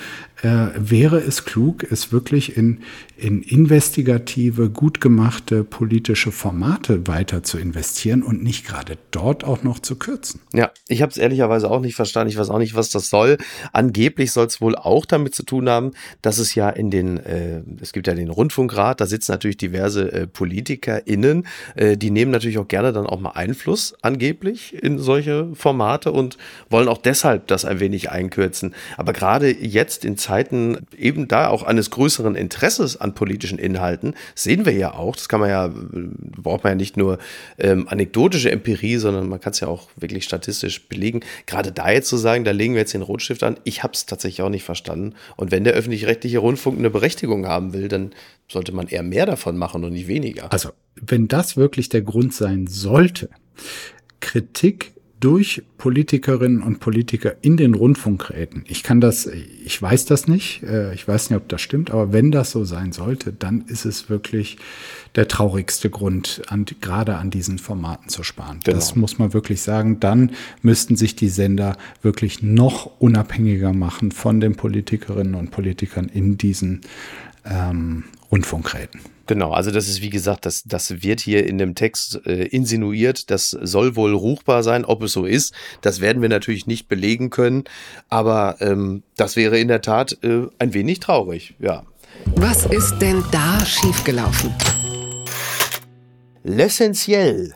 äh, wäre es klug, es wirklich in, in investigative, gut gemachte politische Formate weiter zu investieren und nicht gerade dort auch noch zu kürzen. Ja, ich habe es ehrlicherweise auch nicht verstanden. Ich weiß auch nicht, was das soll. Angeblich soll es wohl auch damit zu tun haben, dass es ja in den, äh, es gibt ja den Rundfunkrat, da sitzen natürlich diverse äh, PolitikerInnen, äh, die nehmen natürlich auch gerne dann auch mal Einfluss angeblich in solche Formate und wollen auch deshalb das ein wenig einkürzen. Aber gerade jetzt in Zeiten eben da auch eines größeren Interesses an politischen Inhalten, sehen wir ja auch, das kann man ja, braucht man ja nicht nur ähm, anekdotische Empirie, sondern man kann es ja auch wirklich statistisch belegen. Gerade da jetzt zu sagen, da legen wir jetzt den Rotstift an, ich habe es tatsächlich auch nicht verstanden. Und wenn der öffentlich-rechtliche Rundfunk eine Berechtigung haben will, dann sollte man eher mehr davon machen und nicht weniger. Also, wenn das wirklich der Grund sein sollte, Kritik durch Politikerinnen und Politiker in den Rundfunkräten. Ich kann das, ich weiß das nicht, äh, ich weiß nicht, ob das stimmt, aber wenn das so sein sollte, dann ist es wirklich der traurigste Grund, an, gerade an diesen Formaten zu sparen. Genau. Das muss man wirklich sagen. Dann müssten sich die Sender wirklich noch unabhängiger machen von den Politikerinnen und Politikern in diesen ähm, Rundfunkräten. Genau, also das ist wie gesagt, das, das wird hier in dem Text äh, insinuiert, das soll wohl ruchbar sein, ob es so ist. Das werden wir natürlich nicht belegen können, aber ähm, das wäre in der Tat äh, ein wenig traurig, ja. Was ist denn da schiefgelaufen? L'essentiel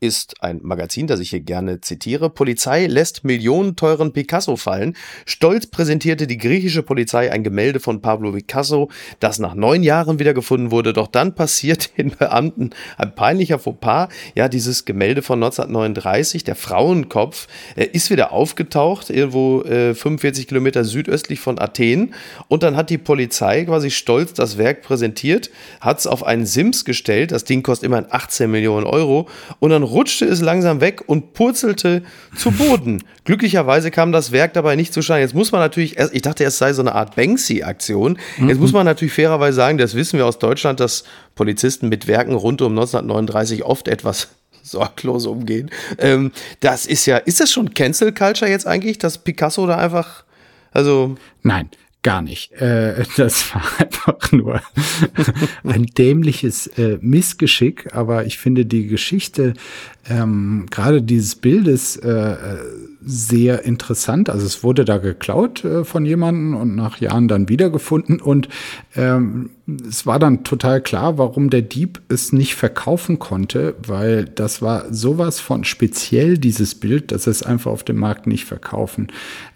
ist ein Magazin, das ich hier gerne zitiere. Polizei lässt millionenteuren Picasso fallen. Stolz präsentierte die griechische Polizei ein Gemälde von Pablo Picasso, das nach neun Jahren wiedergefunden wurde. Doch dann passiert den Beamten ein peinlicher Fauxpas. Ja, dieses Gemälde von 1939, der Frauenkopf, äh, ist wieder aufgetaucht, irgendwo äh, 45 Kilometer südöstlich von Athen. Und dann hat die Polizei quasi stolz das Werk präsentiert, hat es auf einen Sims gestellt. Das Ding kostet immerhin 18 Millionen Euro. Und dann rutschte es langsam weg und purzelte zu Boden. Glücklicherweise kam das Werk dabei nicht zustande. Jetzt muss man natürlich, ich dachte, es sei so eine Art Banksy-Aktion. Jetzt muss man natürlich fairerweise sagen, das wissen wir aus Deutschland, dass Polizisten mit Werken rund um 1939 oft etwas sorglos umgehen. Ähm, das ist ja, ist das schon Cancel Culture jetzt eigentlich, dass Picasso da einfach, also. Nein, Gar nicht. Äh, das war einfach nur ein dämliches äh, Missgeschick. Aber ich finde die Geschichte ähm, gerade dieses Bildes äh, sehr interessant. Also es wurde da geklaut von jemandem und nach Jahren dann wiedergefunden. Und ähm, es war dann total klar, warum der Dieb es nicht verkaufen konnte, weil das war sowas von speziell, dieses Bild, dass es einfach auf dem Markt nicht verkaufen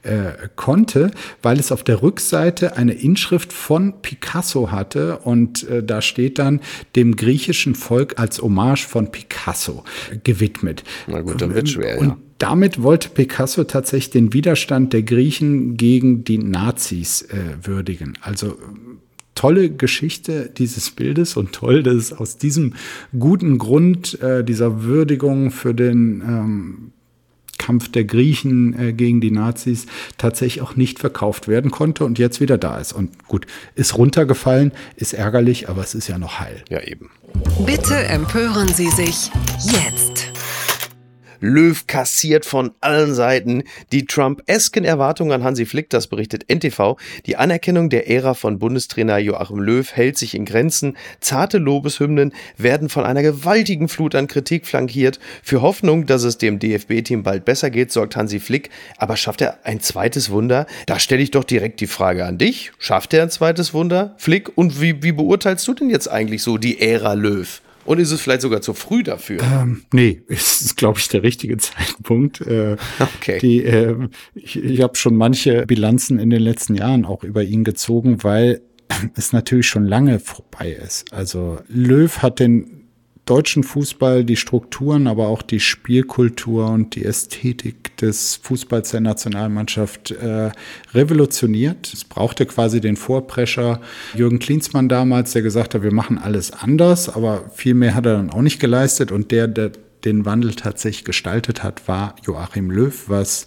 äh, konnte, weil es auf der Rückseite eine Inschrift von Picasso hatte und äh, da steht dann dem griechischen Volk als Hommage von Picasso gewidmet. Na gut, dann wird schwer, und ja damit wollte Picasso tatsächlich den Widerstand der Griechen gegen die Nazis äh, würdigen. Also tolle Geschichte dieses Bildes und toll, dass es aus diesem guten Grund äh, dieser Würdigung für den ähm, Kampf der Griechen äh, gegen die Nazis tatsächlich auch nicht verkauft werden konnte und jetzt wieder da ist. Und gut, ist runtergefallen, ist ärgerlich, aber es ist ja noch heil. Ja, eben. Bitte empören Sie sich jetzt. Löw kassiert von allen Seiten die Trump-esken Erwartungen an Hansi Flick, das berichtet NTV. Die Anerkennung der Ära von Bundestrainer Joachim Löw hält sich in Grenzen. Zarte Lobeshymnen werden von einer gewaltigen Flut an Kritik flankiert. Für Hoffnung, dass es dem DFB-Team bald besser geht, sorgt Hansi Flick. Aber schafft er ein zweites Wunder? Da stelle ich doch direkt die Frage an dich. Schafft er ein zweites Wunder, Flick? Und wie, wie beurteilst du denn jetzt eigentlich so die Ära Löw? Und ist es vielleicht sogar zu früh dafür? Ähm, nee, ist, glaube ich, der richtige Zeitpunkt. Äh, okay. Die, äh, ich ich habe schon manche Bilanzen in den letzten Jahren auch über ihn gezogen, weil es natürlich schon lange vorbei ist. Also Löw hat den deutschen Fußball die Strukturen, aber auch die Spielkultur und die Ästhetik des Fußballs der Nationalmannschaft äh, revolutioniert. Es brauchte quasi den Vorprescher Jürgen Klinsmann damals, der gesagt hat, wir machen alles anders, aber viel mehr hat er dann auch nicht geleistet und der, der den Wandel tatsächlich gestaltet hat, war Joachim Löw, was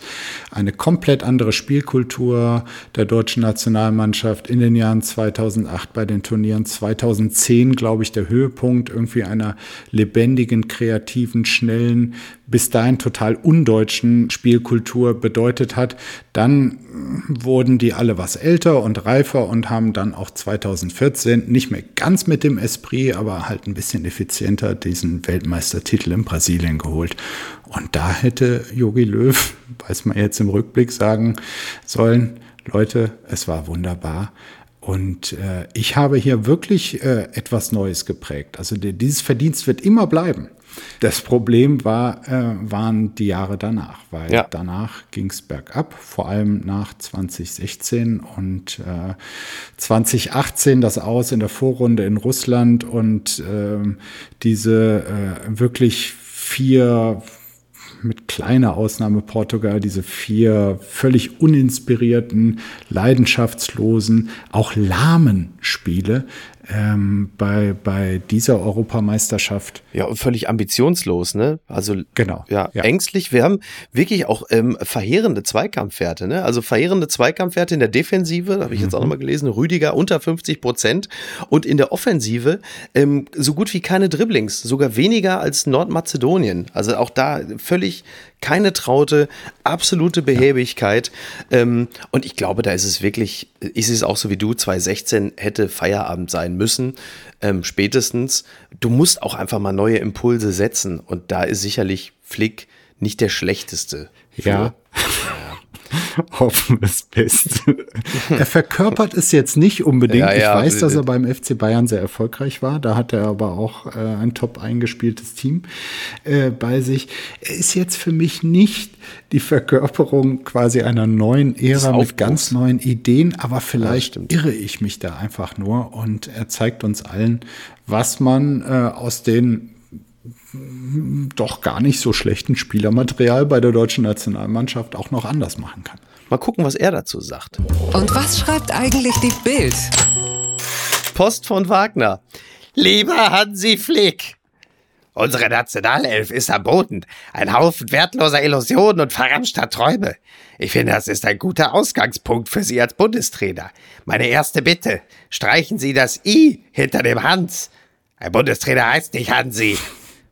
eine komplett andere Spielkultur der deutschen Nationalmannschaft in den Jahren 2008 bei den Turnieren 2010, glaube ich, der Höhepunkt irgendwie einer lebendigen, kreativen, schnellen, bis dahin total undeutschen Spielkultur bedeutet hat. Dann wurden die alle was älter und reifer und haben dann auch 2014 nicht mehr ganz mit dem Esprit, aber halt ein bisschen effizienter diesen Weltmeistertitel in Brasilien geholt. Und da hätte Yogi Löw, weiß man jetzt im Rückblick, sagen sollen, Leute, es war wunderbar. Und äh, ich habe hier wirklich äh, etwas Neues geprägt. Also dieses Verdienst wird immer bleiben. Das Problem war, äh, waren die Jahre danach, weil ja. danach ging es bergab, vor allem nach 2016 und äh, 2018 das Aus in der Vorrunde in Russland und äh, diese wirklich vier mit kleiner Ausnahme Portugal, diese vier völlig uninspirierten, leidenschaftslosen, auch lahmen Spiele, ähm, bei, bei dieser Europameisterschaft. Ja, und völlig ambitionslos, ne? Also genau. Ja, ja. ängstlich. Wir haben wirklich auch ähm, verheerende Zweikampfwerte, ne? Also verheerende Zweikampfwerte in der Defensive, habe ich jetzt auch mhm. nochmal gelesen, Rüdiger unter 50 Prozent und in der Offensive ähm, so gut wie keine Dribblings, sogar weniger als Nordmazedonien. Also auch da völlig keine Traute, absolute Behäbigkeit. Ja. Ähm, und ich glaube, da ist es wirklich, ist es auch so wie du, 2016 hätte Feierabend sein müssen, ähm, spätestens. Du musst auch einfach mal neue Impulse setzen. Und da ist sicherlich Flick nicht der schlechteste. Für. Ja. Hoffen wir es best. er verkörpert es jetzt nicht unbedingt. Ja, ja, ich weiß, dass er beim FC Bayern sehr erfolgreich war. Da hat er aber auch äh, ein top eingespieltes Team äh, bei sich. Er ist jetzt für mich nicht die Verkörperung quasi einer neuen Ära mit ganz neuen Ideen, aber vielleicht irre ich mich da einfach nur und er zeigt uns allen, was man äh, aus den doch gar nicht so schlechten Spielermaterial bei der deutschen Nationalmannschaft auch noch anders machen kann. Mal gucken, was er dazu sagt. Und was schreibt eigentlich die Bild? Post von Wagner. Lieber Hansi Flick. Unsere Nationalelf ist am Boden. Ein Haufen wertloser Illusionen und verramschter Träume. Ich finde, das ist ein guter Ausgangspunkt für Sie als Bundestrainer. Meine erste Bitte. Streichen Sie das I hinter dem Hans. Ein Bundestrainer heißt nicht Hansi.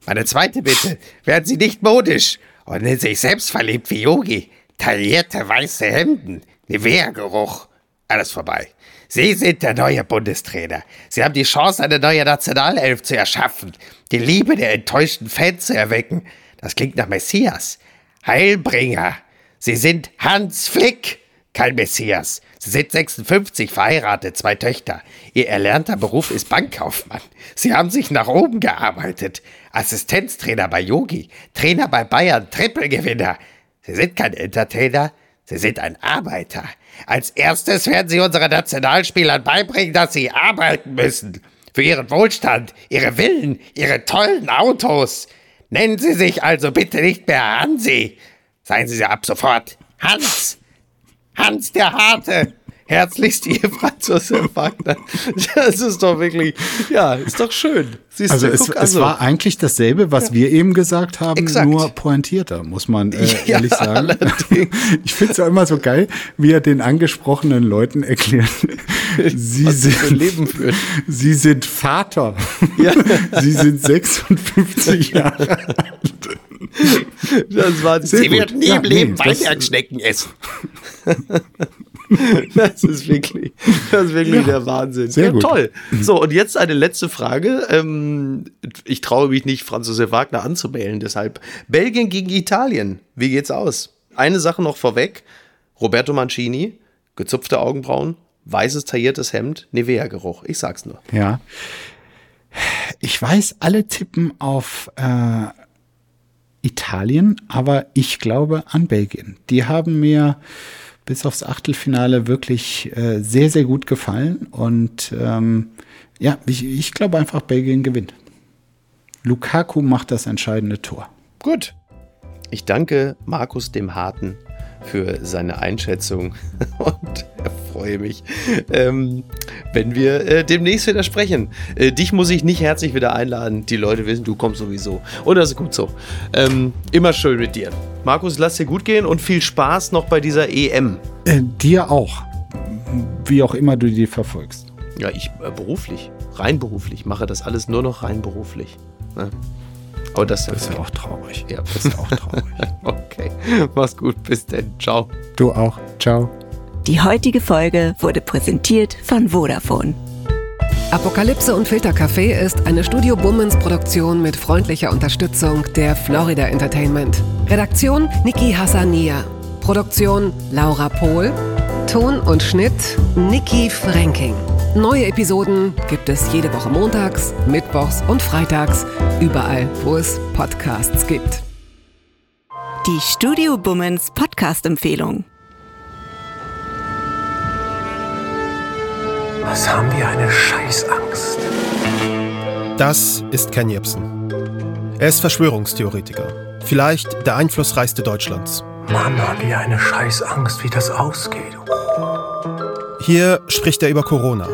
Meine zweite Bitte, werden Sie nicht modisch und in sich selbst verliebt wie Yogi. Taillierte weiße Hemden, Nivea-Geruch, alles vorbei. Sie sind der neue Bundestrainer. Sie haben die Chance, eine neue Nationalelf zu erschaffen, die Liebe der enttäuschten Fans zu erwecken. Das klingt nach Messias. Heilbringer. Sie sind Hans Flick, kein Messias. Sie sind 56, verheiratet, zwei Töchter. Ihr erlernter Beruf ist Bankkaufmann. Sie haben sich nach oben gearbeitet. Assistenztrainer bei Yogi, Trainer bei Bayern, Trippelgewinner. Sie sind kein Entertainer, Sie sind ein Arbeiter. Als erstes werden Sie unseren Nationalspielern beibringen, dass sie arbeiten müssen. Für ihren Wohlstand, ihre Villen, ihre tollen Autos. Nennen Sie sich also bitte nicht mehr Hansi. Seien Sie ab sofort Hans. Hans der Harte. Herzlichst Ihr Franz Josef Wagner. Das ist doch wirklich, ja, ist doch schön. Siehst also, du, es, also es war eigentlich dasselbe, was ja. wir eben gesagt haben, Exakt. nur pointierter, muss man äh, ja, ehrlich sagen. Allerdings. Ich finde es ja immer so geil, wie er den angesprochenen Leuten erklärt, sie sind, Leben führt. sie sind Vater. Ja. sie sind 56 Jahre alt. Das war Sie werden nie im Leben nee, Weinbergschnecken essen. das ist wirklich, das ist wirklich ja, der Wahnsinn. Sehr ja, gut. toll. So, und jetzt eine letzte Frage. Ähm, ich traue mich nicht, Franz Josef Wagner anzumelden, deshalb. Belgien gegen Italien. Wie geht's aus? Eine Sache noch vorweg. Roberto Mancini, gezupfte Augenbrauen, weißes tailliertes Hemd, Nivea-Geruch. Ich sag's nur. Ja. Ich weiß, alle tippen auf äh, Italien, aber ich glaube an Belgien. Die haben mir bis aufs Achtelfinale wirklich äh, sehr, sehr gut gefallen. Und ähm, ja, ich, ich glaube einfach, Belgien gewinnt. Lukaku macht das entscheidende Tor. Gut. Ich danke Markus dem Harten für seine Einschätzung und freue mich, ähm, wenn wir äh, demnächst wieder sprechen. Äh, dich muss ich nicht herzlich wieder einladen. Die Leute wissen, du kommst sowieso. Und das ist gut so. Ähm, immer schön mit dir. Markus, lass dir gut gehen und viel Spaß noch bei dieser EM. Äh, dir auch. Wie auch immer du die verfolgst. Ja, ich äh, beruflich. Rein beruflich. Mache das alles nur noch rein beruflich. Ne? Aber das, das ist ja auch traurig. Ja, das ist auch traurig. okay. Mach's gut. Bis denn. Ciao. Du auch. Ciao. Die heutige Folge wurde präsentiert von Vodafone. Apokalypse und Filtercafé ist eine Studio Bummens Produktion mit freundlicher Unterstützung der Florida Entertainment. Redaktion Niki Hassania. Produktion Laura Pohl. Ton und Schnitt Niki Franking. Neue Episoden gibt es jede Woche montags, mittwochs und freitags, überall, wo es Podcasts gibt. Die Studio Bummens Podcast-Empfehlung. Was haben wir eine Scheißangst? Das ist Ken Jebsen. Er ist Verschwörungstheoretiker. Vielleicht der einflussreichste Deutschlands. Mann, haben wir eine Scheißangst, wie das ausgeht. Hier spricht er über Corona.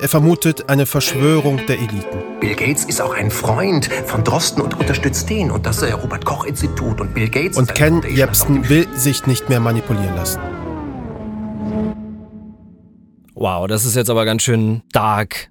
Er vermutet eine Verschwörung der Eliten. Bill Gates ist auch ein Freund von Drosten und unterstützt den und das Robert Koch Institut und Bill Gates. Und Ken Jebsen will sich nicht mehr manipulieren lassen. Wow, das ist jetzt aber ganz schön dark.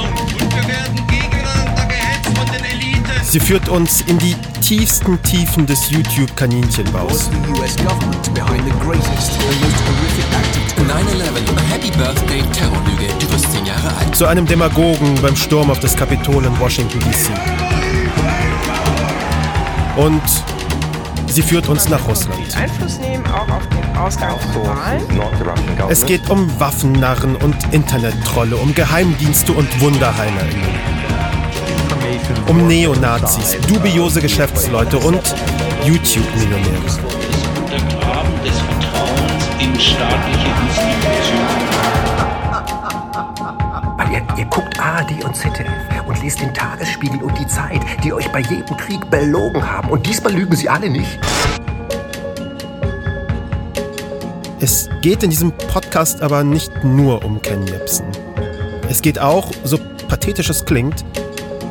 Sie führt uns in die tiefsten Tiefen des YouTube-Kaninchenbaus. Zu einem Demagogen beim Sturm auf das Kapitol in Washington, D.C. Und sie führt uns nach Russland. Einfluss nehmen auch auf den Ausgang von Wahlen. Es geht um Waffennarren und Internettrolle, um Geheimdienste und WunderheilerInnen um Neonazis, dubiose Geschäftsleute und YouTube-Millionäre. des Vertrauens in staatliche Institutionen. Weil ihr, ihr guckt ARD und ZDF und lest den Tagesspiegel und die Zeit, die euch bei jedem Krieg belogen haben. Und diesmal lügen sie alle nicht. Es geht in diesem Podcast aber nicht nur um Ken Jebsen. Es geht auch, so pathetisch es klingt,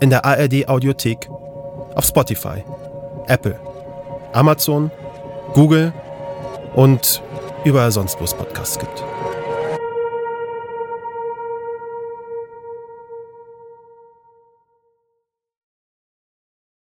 In der ARD Audiothek, auf Spotify, Apple, Amazon, Google und überall sonst, wo es Podcasts gibt.